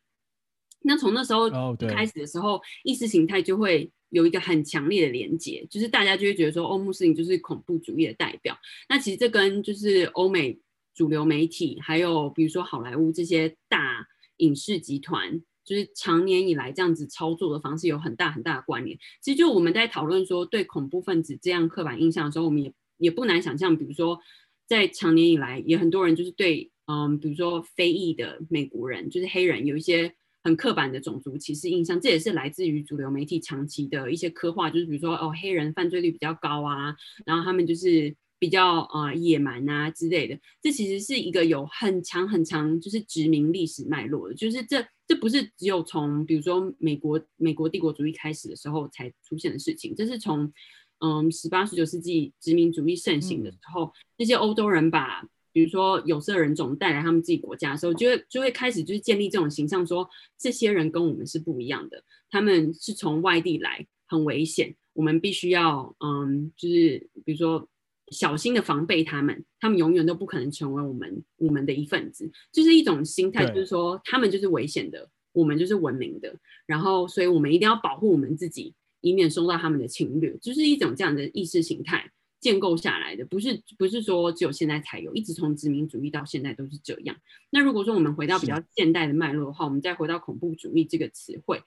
那从那时候开始的时候，意识形态就会有一个很强烈的连接，就是大家就会觉得说，哦，穆斯林就是恐怖主义的代表。那其实这跟就是欧美主流媒体，还有比如说好莱坞这些大影视集团。就是长年以来这样子操作的方式有很大很大的关联。其实就我们在讨论说对恐怖分子这样刻板印象的时候，我们也也不难想象，比如说在长年以来也很多人就是对嗯，比如说非裔的美国人，就是黑人有一些很刻板的种族歧视印象。这也是来自于主流媒体长期的一些刻画，就是比如说哦，黑人犯罪率比较高啊，然后他们就是比较呃野蛮啊之类的。这其实是一个有很强很强就是殖民历史脉络的，就是这。这不是只有从比如说美国美国帝国主义开始的时候才出现的事情，这是从嗯十八十九世纪殖民主义盛行的时候，那些欧洲人把比如说有色人种带来他们自己国家的时候，就会就会开始就是建立这种形象，说这些人跟我们是不一样的，他们是从外地来，很危险，我们必须要嗯，就是比如说。小心的防备他们，他们永远都不可能成为我们我们的一份子，就是一种心态，就是说他们就是危险的，我们就是文明的，然后所以我们一定要保护我们自己，以免受到他们的侵略，就是一种这样的意识形态建构下来的，不是不是说只有现在才有，一直从殖民主义到现在都是这样。那如果说我们回到比较现代的脉络的话，我们再回到恐怖主义这个词汇，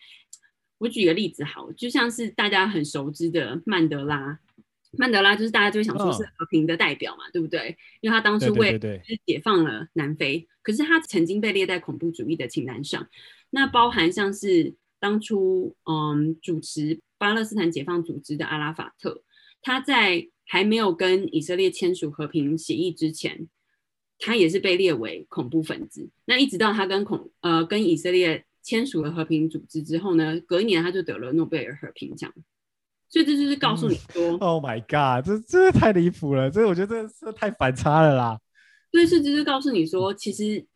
我举个例子好，就像是大家很熟知的曼德拉。曼德拉就是大家就会想说是和平的代表嘛，对不对？因为他当初为就是解放了南非，可是他曾经被列在恐怖主义的清单上。那包含像是当初嗯主持巴勒斯坦解放组织的阿拉法特，他在还没有跟以色列签署和平协议之前，他也是被列为恐怖分子。那一直到他跟恐呃跟以色列签署了和平组织之后呢，隔一年他就得了诺贝尔和平奖。所以这就是告诉你说，Oh my God，这这太离谱了，这我觉得这这太反差了啦。所以是就是告诉你说，其实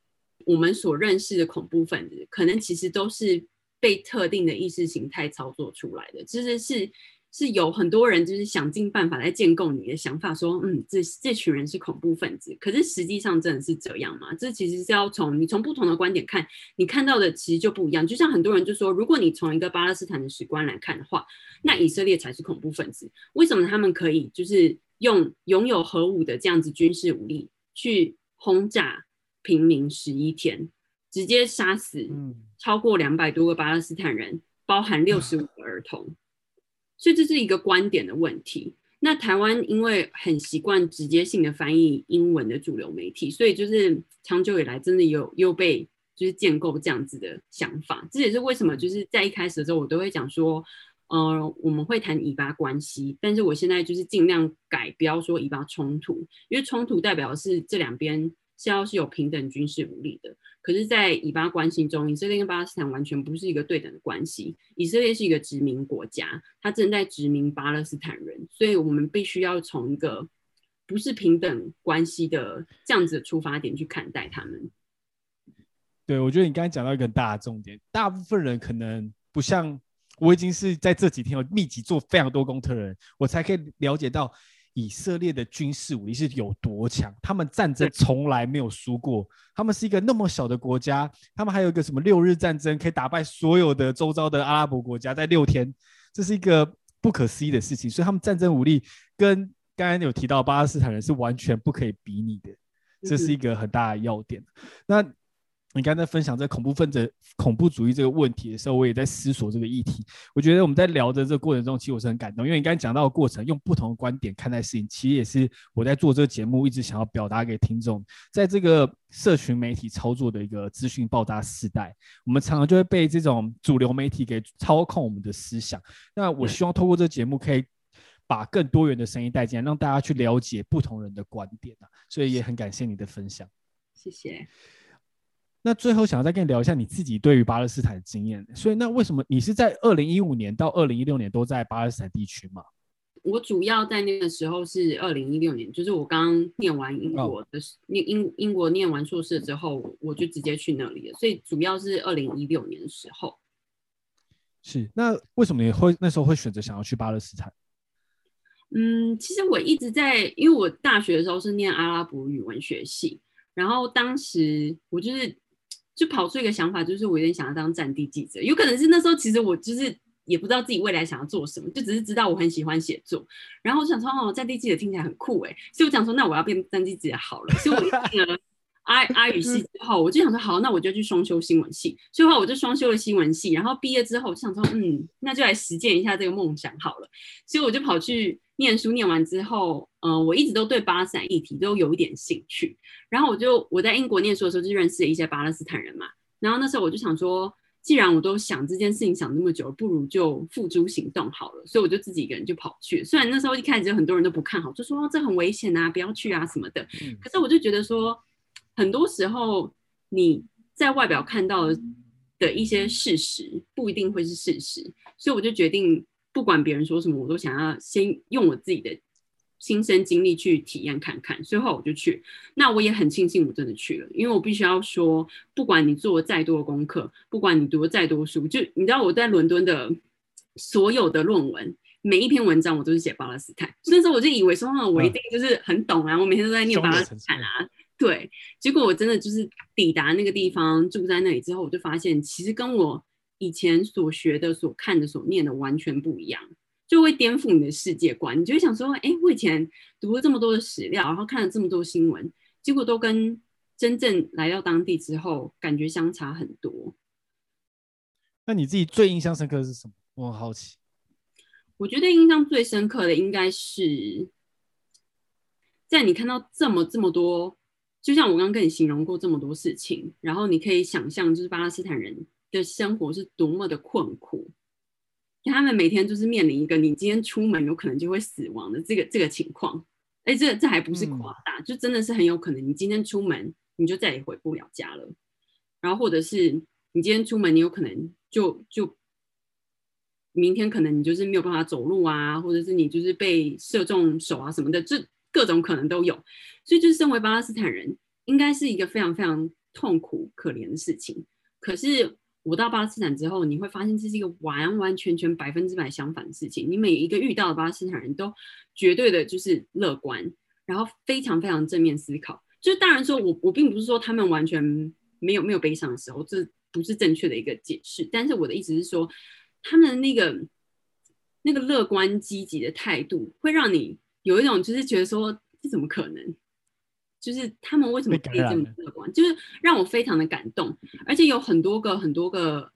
我们所认识的恐怖分子，可能其实都是被特定的意识形态操作出来的，其实是。是有很多人就是想尽办法来建构你的想法，说嗯，这这群人是恐怖分子。可是实际上真的是这样吗？这其实是要从你从不同的观点看，你看到的其实就不一样。就像很多人就说，如果你从一个巴勒斯坦的史观来看的话，那以色列才是恐怖分子。为什么他们可以就是用拥有核武的这样子军事武力去轰炸平民十一天，直接杀死超过两百多个巴勒斯坦人，包含六十五个儿童？所以这是一个观点的问题。那台湾因为很习惯直接性的翻译英文的主流媒体，所以就是长久以来真的有又被就是建构这样子的想法。这也是为什么就是在一开始的时候，我都会讲说，呃，我们会谈以巴关系，但是我现在就是尽量改，不要说以巴冲突，因为冲突代表是这两边是要是有平等军事武力的。可是，在以巴关系中，以色列跟巴勒斯坦完全不是一个对等的关系。以色列是一个殖民国家，它正在殖民巴勒斯坦人，所以我们必须要从一个不是平等关系的这样子的出发点去看待他们。对，我觉得你刚才讲到一个很大的重点，大部分人可能不像我，已经是在这几天有密集做非常多功课的人，我才可以了解到。以色列的军事武力是有多强？他们战争从来没有输过。他们是一个那么小的国家，他们还有一个什么六日战争，可以打败所有的周遭的阿拉伯国家，在六天，这是一个不可思议的事情。所以他们战争武力跟刚刚有提到巴勒斯坦人是完全不可以比拟的，这是一个很大的要点。那。你刚才分享这恐怖分子、恐怖主义这个问题的时候，我也在思索这个议题。我觉得我们在聊的这个过程中，其实我是很感动，因为你刚才讲到的过程，用不同的观点看待事情，其实也是我在做这个节目一直想要表达给听众。在这个社群媒体操作的一个资讯爆炸时代，我们常常就会被这种主流媒体给操控我们的思想。那我希望透过这个节目，可以把更多元的声音带进来，让大家去了解不同人的观点啊。所以也很感谢你的分享，谢谢。那最后想要再跟你聊一下你自己对于巴勒斯坦的经验。所以那为什么你是在二零一五年到二零一六年都在巴勒斯坦地区吗？我主要在那个时候是二零一六年，就是我刚念完英国的念英英国念完硕士之后，我就直接去那里了。所以主要是二零一六年的时候。是那为什么你会那时候会选择想要去巴勒斯坦？嗯，其实我一直在，因为我大学的时候是念阿拉伯语文学系，然后当时我就是。就跑出一个想法，就是我有点想要当战地记者。有可能是那时候，其实我就是也不知道自己未来想要做什么，就只是知道我很喜欢写作。然后我想说，哦，战地记者听起来很酷哎，所以我想说，那我要变战地记者好了。所以我进了 *laughs* 阿阿语系之后，我就想说，好，那我就去双修新闻系。所以话，我就双修了新闻系。然后毕业之后，我就想说，嗯，那就来实践一下这个梦想好了。所以我就跑去。念书念完之后，嗯，我一直都对巴勒斯坦议题都有一点兴趣。然后我就我在英国念书的时候就认识了一些巴勒斯坦人嘛。然后那时候我就想说，既然我都想这件事情想那么久，不如就付诸行动好了。所以我就自己一个人就跑去。虽然那时候一开始有很多人都不看好，就说这很危险啊，不要去啊什么的。可是我就觉得说，很多时候你在外表看到的一些事实不一定会是事实，所以我就决定。不管别人说什么，我都想要先用我自己的亲身经历去体验看看。最后我就去，那我也很庆幸我真的去了，因为我必须要说，不管你做再多的功课，不管你读了再多书，就你知道我在伦敦的所有的论文，每一篇文章我都是写巴勒斯坦，那时候我就以为说，我一定就是很懂啊，我每天都在念巴勒斯坦啊，对。结果我真的就是抵达那个地方，住在那里之后，我就发现其实跟我。以前所学的、所看的、所念的完全不一样，就会颠覆你的世界观。你就会想说：“哎，我以前读了这么多的史料，然后看了这么多新闻，结果都跟真正来到当地之后感觉相差很多。”那你自己最印象深刻的是什么？我很好奇。我觉得印象最深刻的应该是在你看到这么这么多，就像我刚刚跟你形容过这么多事情，然后你可以想象，就是巴勒斯坦人。的生活是多么的困苦，他们每天就是面临一个你今天出门有可能就会死亡的这个这个情况。哎，这这还不是夸大，就真的是很有可能你今天出门你就再也回不了家了。然后或者是你今天出门，你有可能就就明天可能你就是没有办法走路啊，或者是你就是被射中手啊什么的，这各种可能都有。所以就是身为巴勒斯坦人，应该是一个非常非常痛苦可怜的事情。可是我到巴勒斯坦之后，你会发现这是一个完完全全百分之百相反的事情。你每一个遇到的巴勒斯坦人都绝对的就是乐观，然后非常非常正面思考。就是当然说我我并不是说他们完全没有没有悲伤的时候，这不是正确的一个解释。但是我的意思是说，他们那个那个乐观积极的态度，会让你有一种就是觉得说这怎么可能？就是他们为什么可以这么乐观？就是让我非常的感动，而且有很多个、很多个、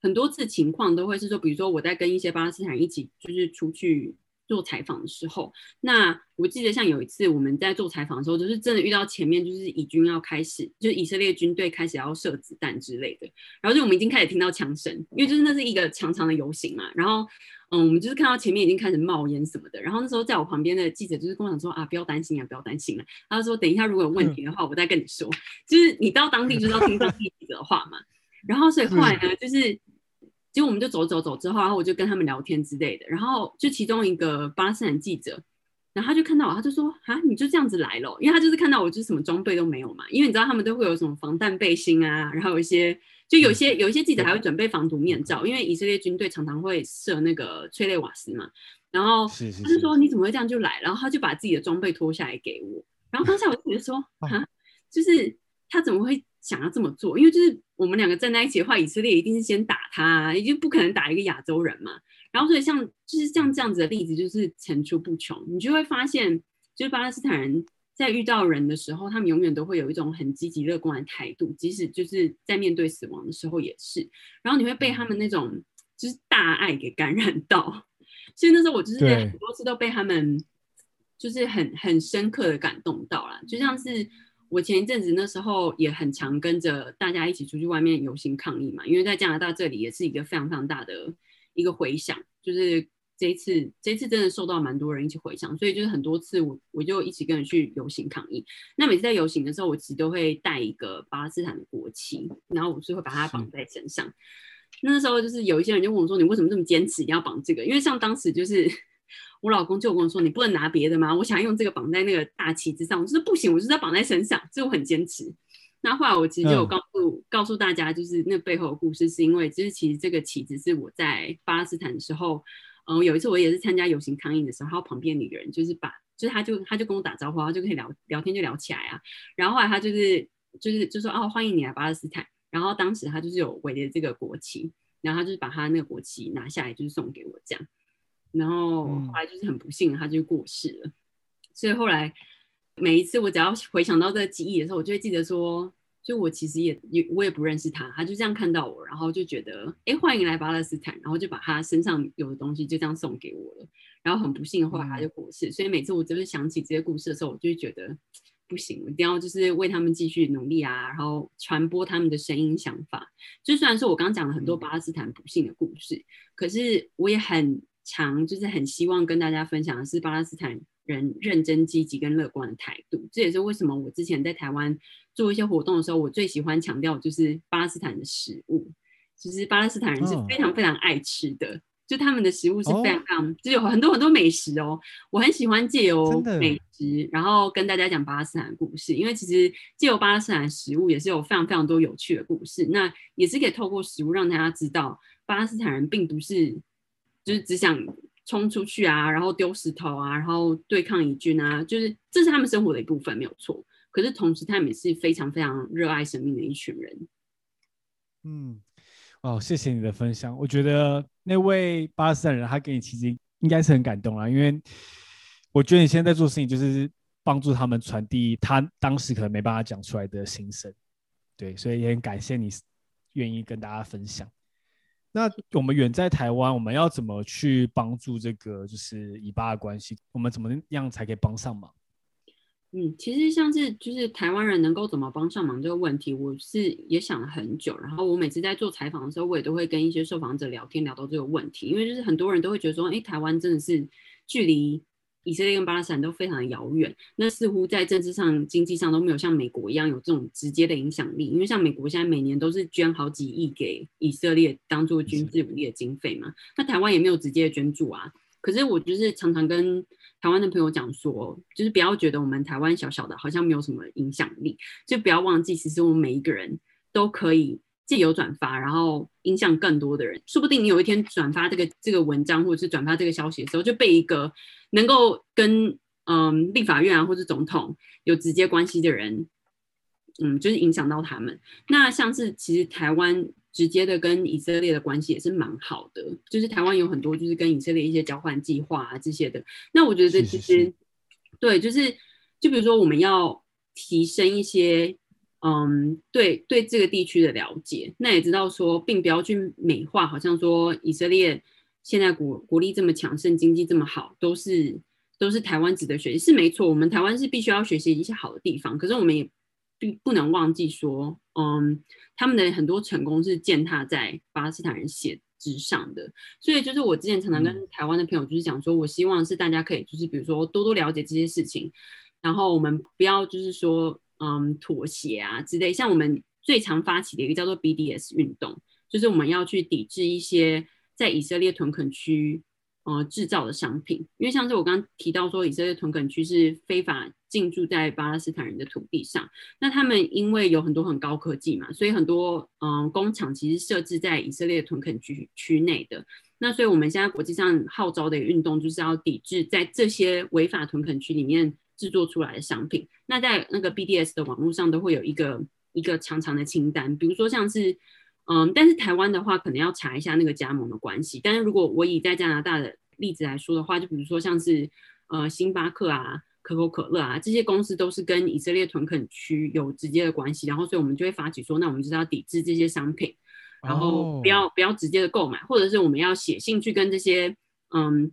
很多次情况都会是说，比如说我在跟一些巴勒斯坦人一起就是出去做采访的时候，那我记得像有一次我们在做采访的时候，就是真的遇到前面就是以军要开始，就是以色列军队开始要射子弹之类的，然后就我们已经开始听到枪声，因为就是那是一个长长的游行嘛，然后。嗯，我们就是看到前面已经开始冒烟什么的，然后那时候在我旁边的记者就是跟我讲说啊，不要担心啊，不要担心了。他说等一下如果有问题的话，我再跟你说。*laughs* 就是你到当地就是要听当地记者的话嘛。然后所以后来呢，就是结果我们就走走走之后，然后我就跟他们聊天之类的。然后就其中一个巴勒斯坦记者，然后他就看到我，他就说啊，你就这样子来了，因为他就是看到我就是什么装备都没有嘛。因为你知道他们都会有什么防弹背心啊，然后有一些。就有些有一些记者还会准备防毒面罩，因为以色列军队常常会射那个催泪瓦斯嘛。然后他就说：“你怎么会这样就来？”然后他就把自己的装备脱下来给我。然后当下我就觉得说：*laughs* “啊，就是他怎么会想要这么做？因为就是我们两个站在一起的话，以色列一定是先打他，也就不可能打一个亚洲人嘛。然后所以像就是像这样子的例子就是层出不穷，你就会发现，就是巴勒斯坦人。”在遇到人的时候，他们永远都会有一种很积极乐观的态度，即使就是在面对死亡的时候也是。然后你会被他们那种就是大爱给感染到，所以那时候我就是在很多次都被他们就是很很深刻的感动到了。就像是我前一阵子那时候也很常跟着大家一起出去外面游行抗议嘛，因为在加拿大这里也是一个非常非常大的一个回响，就是。这一次，这一次真的受到蛮多人一起回响，所以就是很多次我我就一起跟人去游行抗议。那每次在游行的时候，我其实都会带一个巴勒斯坦的国旗，然后我是会把它绑在身上。那时候就是有一些人就问我说：“你为什么这么坚持一定要绑这个？”因为像当时就是我老公就跟我说：“你不能拿别的吗？”我想要用这个绑在那个大旗子上，我说不行，我就是要绑在身上，所以我很坚持。那后来我其实就有告诉告诉大家，就是那背后的故事，是因为就是其实这个旗子是我在巴勒斯坦的时候。嗯，有一次我也是参加游行抗议的时候，他旁边那个人就是把，就是他就他就跟我打招呼，然后就可以聊聊天就聊起来啊。然后后来他就是就是就说哦，欢迎你来巴勒斯坦。然后当时他就是有围着这个国旗，然后他就是把他那个国旗拿下来，就是送给我这样。然后后来就是很不幸，他就过世了。所以后来每一次我只要回想到这个记忆的时候，我就会记得说。就我其实也也我也不认识他，他就这样看到我，然后就觉得哎欢迎来巴勒斯坦，然后就把他身上有的东西就这样送给我了。然后很不幸的话他就过世，所以每次我就是想起这些故事的时候，我就会觉得不行，我一定要就是为他们继续努力啊，然后传播他们的声音想法。就虽然说我刚刚讲了很多巴勒斯坦不幸的故事，可是我也很常就是很希望跟大家分享的是巴勒斯坦。人认真、积极跟乐观的态度，这也是为什么我之前在台湾做一些活动的时候，我最喜欢强调就是巴勒斯坦的食物。其实巴勒斯坦人是非常非常爱吃的，就他们的食物是非常非常，就有很多很多美食哦。我很喜欢借由美食，然后跟大家讲巴勒斯坦的故事，因为其实借由巴勒斯坦的食物也是有非常非常多有趣的故事。那也是可以透过食物让大家知道，巴勒斯坦人并不是就是只想。冲出去啊，然后丢石头啊，然后对抗敌军啊，就是这是他们生活的一部分，没有错。可是同时，他们也是非常非常热爱生命的一群人。嗯，哦，谢谢你的分享。我觉得那位巴勒斯坦人，他给你其实应该是很感动啊，因为我觉得你现在在做事情，就是帮助他们传递他当时可能没办法讲出来的心声。对，所以也很感谢你愿意跟大家分享。那我们远在台湾，我们要怎么去帮助这个就是以巴的关系？我们怎么样才可以帮上忙？嗯，其实像是就是台湾人能够怎么帮上忙这个问题，我是也想了很久。然后我每次在做采访的时候，我也都会跟一些受访者聊天，聊到这个问题，因为就是很多人都会觉得说，哎，台湾真的是距离。以色列跟巴勒斯坦都非常的遥远，那似乎在政治上、经济上都没有像美国一样有这种直接的影响力。因为像美国现在每年都是捐好几亿给以色列当做军事武力的经费嘛，那台湾也没有直接的捐助啊。可是我就是常常跟台湾的朋友讲说，就是不要觉得我们台湾小小的，好像没有什么影响力，就不要忘记，其实我们每一个人都可以借由转发，然后影响更多的人。说不定你有一天转发这个这个文章，或者是转发这个消息的时候，就被一个能够跟嗯立法院啊或者总统有直接关系的人，嗯，就是影响到他们。那像是其实台湾。直接的跟以色列的关系也是蛮好的，就是台湾有很多就是跟以色列一些交换计划啊这些的。那我觉得其实对，就是就比如说我们要提升一些嗯对对这个地区的了解，那也知道说并不要去美化，好像说以色列现在国国力这么强盛，经济这么好，都是都是台湾值得学习。是没错，我们台湾是必须要学习一些好的地方，可是我们也并不能忘记说嗯。他们的很多成功是践踏在巴勒斯坦人血之上的，所以就是我之前常常跟台湾的朋友就是讲说，我希望是大家可以就是比如说多多了解这些事情，然后我们不要就是说嗯妥协啊之类。像我们最常发起的一个叫做 BDS 运动，就是我们要去抵制一些在以色列屯垦区。呃，制造的商品，因为像是我刚刚提到说，以色列屯垦区是非法进驻在巴勒斯坦人的土地上，那他们因为有很多很高科技嘛，所以很多嗯工厂其实设置在以色列屯垦区区内的。那所以我们现在国际上号召的运动，就是要抵制在这些违法屯垦区里面制作出来的商品。那在那个 BDS 的网络上都会有一个一个长长的清单，比如说像是。嗯，但是台湾的话，可能要查一下那个加盟的关系。但是如果我以在加拿大的例子来说的话，就比如说像是呃星巴克啊、可口可乐啊这些公司，都是跟以色列屯垦区有直接的关系。然后，所以我们就会发起说，那我们就是要抵制这些商品，然后不要不要直接的购买，或者是我们要写信去跟这些嗯。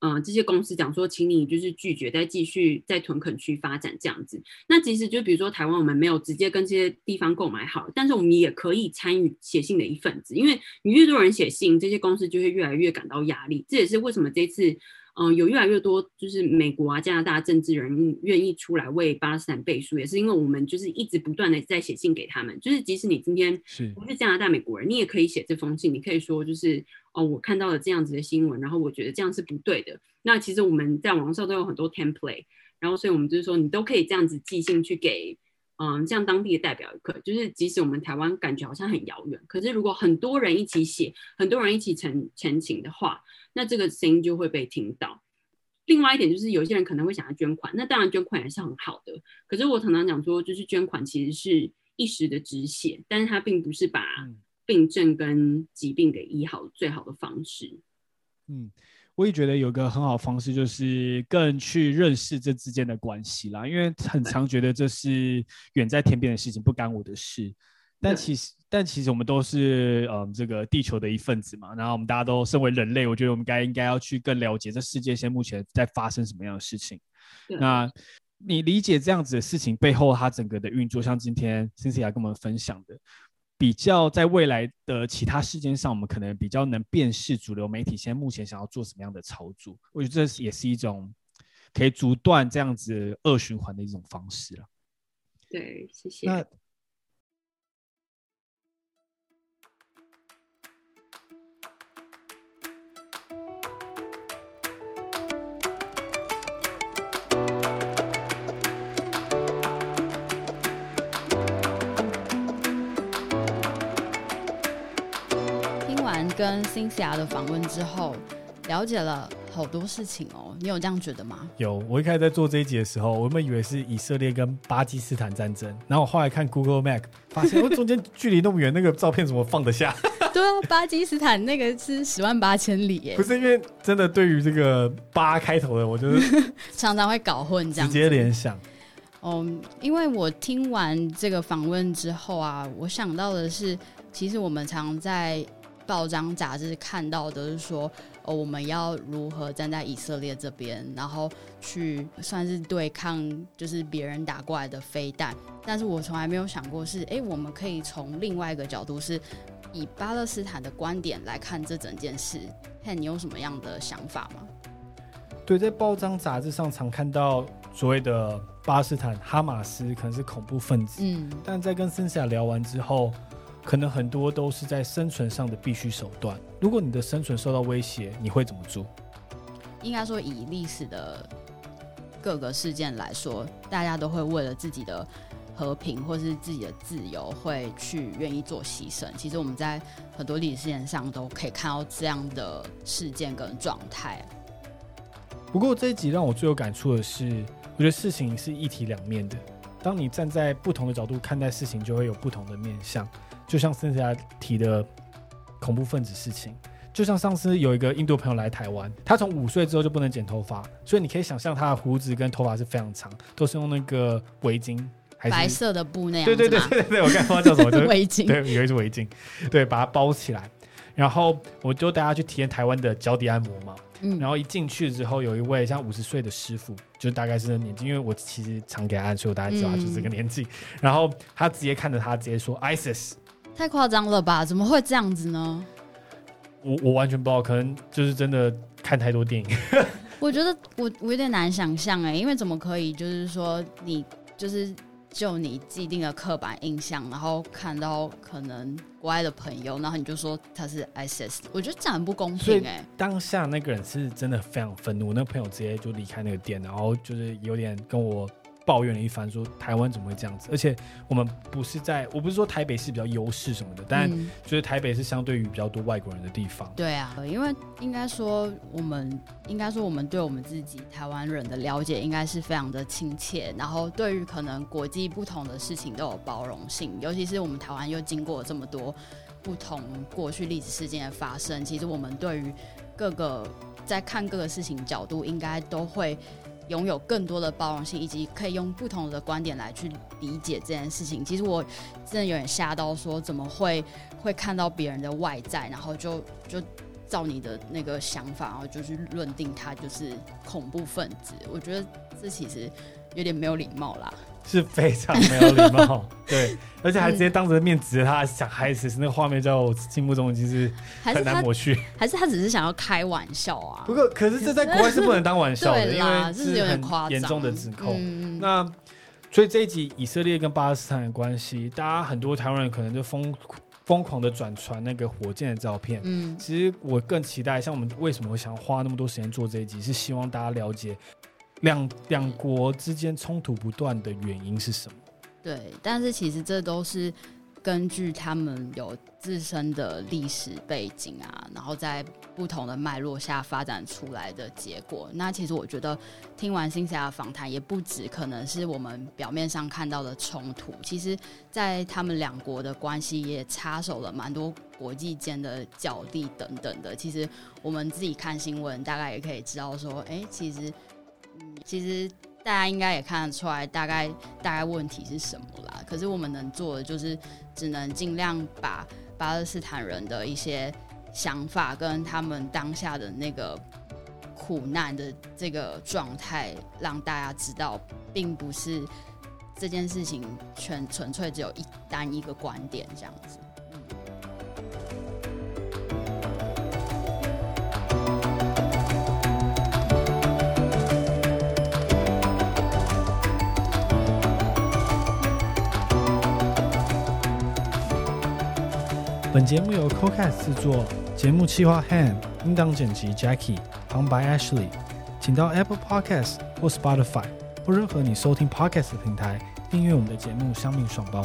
嗯，这些公司讲说，请你就是拒绝再继续在屯垦区发展这样子。那其实就比如说台湾，我们没有直接跟这些地方购买好，但是我们也可以参与写信的一份子，因为你越多人写信，这些公司就会越来越感到压力。这也是为什么这次。嗯，有越来越多就是美国啊、加拿大政治人物愿意出来为巴勒斯坦背书，也是因为我们就是一直不断的在写信给他们。就是即使你今天不是加拿大美国人，你也可以写这封信，你可以说就是哦，我看到了这样子的新闻，然后我觉得这样是不对的。那其实我们在网上都有很多 template，然后所以我们就是说你都可以这样子寄信去给。嗯，像当地的代表可就是即使我们台湾感觉好像很遥远，可是如果很多人一起写，很多人一起陈陈情的话，那这个声音就会被听到。另外一点就是，有些人可能会想要捐款，那当然捐款也是很好的。可是我常常讲说，就是捐款其实是一时的止血，但是它并不是把病症跟疾病给医好最好的方式。嗯。我也觉得有个很好的方式，就是更去认识这之间的关系啦。因为很常觉得这是远在天边的事情，不干我的事。但其实，但其实我们都是嗯这个地球的一份子嘛。然后我们大家都身为人类，我觉得我们该应该要去更了解这世界现在目前在发生什么样的事情。那你理解这样子的事情背后它整个的运作，像今天 c i 跟我们分享的。比较在未来的其他事件上，我们可能比较能辨识主流媒体现在目前想要做什么样的操作。我觉得这也是一种可以阻断这样子恶循环的一种方式了。对，谢谢。那跟辛西亚的访问之后，了解了好多事情哦。你有这样觉得吗？有。我一开始在做这一集的时候，我原本以为是以色列跟巴基斯坦战争，然后我后来看 Google Map，发现我中间距离那么远，那个照片怎么放得下？*laughs* 对啊，巴基斯坦那个是十万八千里耶。不是因为真的对于这个八开头的，我就是 *laughs* 常常会搞混这样，直接联想。哦，因为我听完这个访问之后啊，我想到的是，其实我们常在。报章杂志看到的是说，哦，我们要如何站在以色列这边，然后去算是对抗，就是别人打过来的飞弹。但是我从来没有想过是，哎，我们可以从另外一个角度，是以巴勒斯坦的观点来看这整件事。看你有什么样的想法吗？对，在报章杂志上常看到所谓的巴勒斯坦哈马斯可能是恐怖分子，嗯，但在跟森夏聊完之后。可能很多都是在生存上的必须手段。如果你的生存受到威胁，你会怎么做？应该说以历史的各个事件来说，大家都会为了自己的和平或是自己的自由，会去愿意做牺牲。其实我们在很多历史事件上都可以看到这样的事件跟状态。不过这一集让我最有感触的是，我觉得事情是一体两面的。当你站在不同的角度看待事情，就会有不同的面向。就像森下提的恐怖分子事情，就像上次有一个印度朋友来台湾，他从五岁之后就不能剪头发，所以你可以想象他的胡子跟头发是非常长，都是用那个围巾，还是白色的布那样对对对对对对，我刚才不知道叫什么，就是围巾，对，有一只围巾，对，把它包起来。然后我就带他去体验台湾的脚底按摩嘛。嗯然后一进去之后，有一位像五十岁的师傅，就大概是那年纪，因为我其实常给他按，所以我大概知道他就是这个年纪。然后他直接看着他，直接说 “ISIS”，太夸张了吧？怎么会这样子呢？我我完全不知道，可能就是真的看太多电影。*laughs* 我觉得我我有点难想象哎，因为怎么可以就是说你就是就你既定的刻板印象，然后看到可能国外的朋友，然后你就说他是 ISIS，我觉得这样很不公平哎。当下那个人是真的非常愤怒，我那个朋友直接就离开那个店，然后就是有点跟我抱怨了一番，说台湾怎么会这样子？而且我们不是在，我不是说台北是比较优势什么的，但嗯就是台北是相对于比较多外国人的地方。对啊，因为应该说我们应该说我们对我们自己台湾人的了解应该是非常的亲切，然后对于可能国际不同的事情都有包容性，尤其是我们台湾又经过了这么多不同过去历史事件的发生，其实我们对于各个在看各个事情角度，应该都会拥有更多的包容性，以及可以用不同的观点来去理解这件事情。其实我真的有点吓到，说怎么会会看到别人的外在，然后就就照你的那个想法，然后就去论定他就是恐怖分子。我觉得这其实有点没有礼貌啦。是非常没有礼貌，*laughs* 对，而且还直接当着面指着他想孩子，那个画面在我心目中已经是很难抹去。还是他只是想要开玩笑啊不？过，可是这在国外是不能当玩笑的，*laughs* 因啦这是有为是点夸张很严重的指控。嗯，那所以这一集以色列跟巴勒斯坦的关系，大家很多台湾人可能就疯疯狂的转传那个火箭的照片。嗯其实我更期待，像我们为什么会想花那么多时间做这一集，是希望大家了解两两国之间冲突不断的原因是什么。对，但是其实这都是根据他们有自身的历史背景啊，然后在不同的脉络下发展出来的结果。那其实我觉得听完新霞的访谈，也不止可能是我们表面上看到的冲突，其实在他们两国的关系也插手了蛮多国际间的角力等等的。其实我们自己看新闻，大概也可以知道说，哎，其实，其实。大家应该也看得出来，大概大概问题是什么啦。可是我们能做的就是，只能尽量把巴勒斯坦人的一些想法跟他们当下的那个苦难的这个状态，让大家知道，并不是这件事情全纯粹只有一单一个观点这样子。本节目由 CoCast 制作，节目企划 Han，音档剪辑 Jackie，旁白 Ashley。请到 Apple Podcast 或 Spotify 或任何你收听 Podcast 的平台订阅我们的节目《香蜜爽包》。